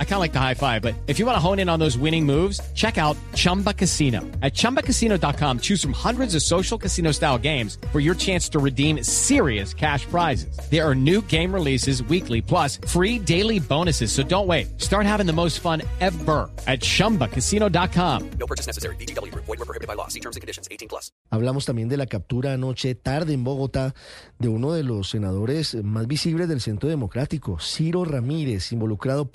I kind of like the high five, but if you want to hone in on those winning moves, check out Chumba Casino. At ChumbaCasino.com, choose from hundreds of social casino style games for your chance to redeem serious cash prizes. There are new game releases weekly, plus free daily bonuses. So don't wait. Start having the most fun ever at ChumbaCasino.com. No purchase necessary. VGW. Void were prohibited by law. See terms and conditions. 18 plus. Hablamos también de la captura anoche tarde en Bogotá de uno de los senadores más visibles del Centro Democrático, Ciro Ramírez, involucrado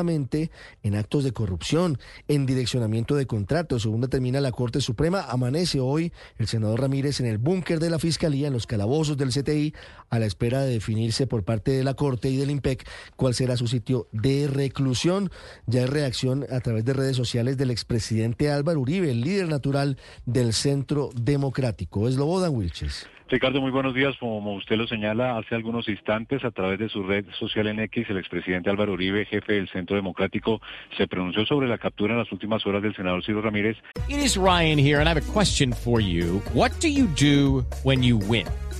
en actos de corrupción, en direccionamiento de contratos. Según determina la Corte Suprema, amanece hoy el senador Ramírez en el búnker de la Fiscalía, en los calabozos del CTI, a la espera de definirse por parte de la Corte y del IMPEC cuál será su sitio de reclusión. Ya hay reacción a través de redes sociales del expresidente Álvaro Uribe, el líder natural del Centro Democrático. Es Lobodan Wilches. Ricardo, muy buenos días. Como usted lo señala hace algunos instantes, a través de su red social en X, el expresidente Álvaro Uribe, jefe del Centro Democrático, se pronunció sobre la captura en las últimas horas del senador Ciro Ramírez. It Ryan here, and I have a question for you. What do you?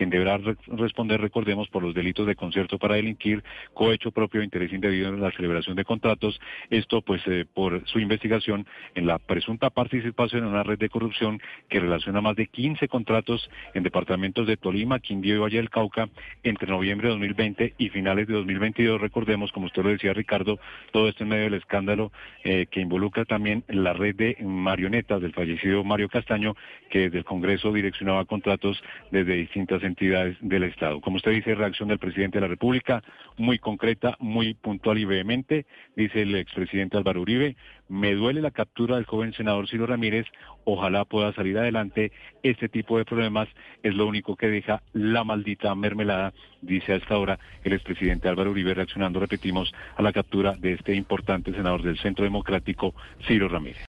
Quien deberá re responder, recordemos, por los delitos de concierto para delinquir, cohecho propio, interés indebido en la celebración de contratos. Esto, pues, eh, por su investigación en la presunta participación en una red de corrupción que relaciona más de 15 contratos en departamentos de Tolima, Quindío y Valle del Cauca entre noviembre de 2020 y finales de 2022. Recordemos, como usted lo decía, Ricardo, todo esto en medio del escándalo eh, que involucra también la red de marionetas del fallecido Mario Castaño, que desde el Congreso direccionaba contratos desde distintas entidades del Estado. Como usted dice, reacción del presidente de la República, muy concreta, muy puntual y vehemente, dice el expresidente Álvaro Uribe, me duele la captura del joven senador Ciro Ramírez, ojalá pueda salir adelante, este tipo de problemas es lo único que deja la maldita mermelada, dice a esta hora el expresidente Álvaro Uribe reaccionando, repetimos, a la captura de este importante senador del Centro Democrático, Ciro Ramírez.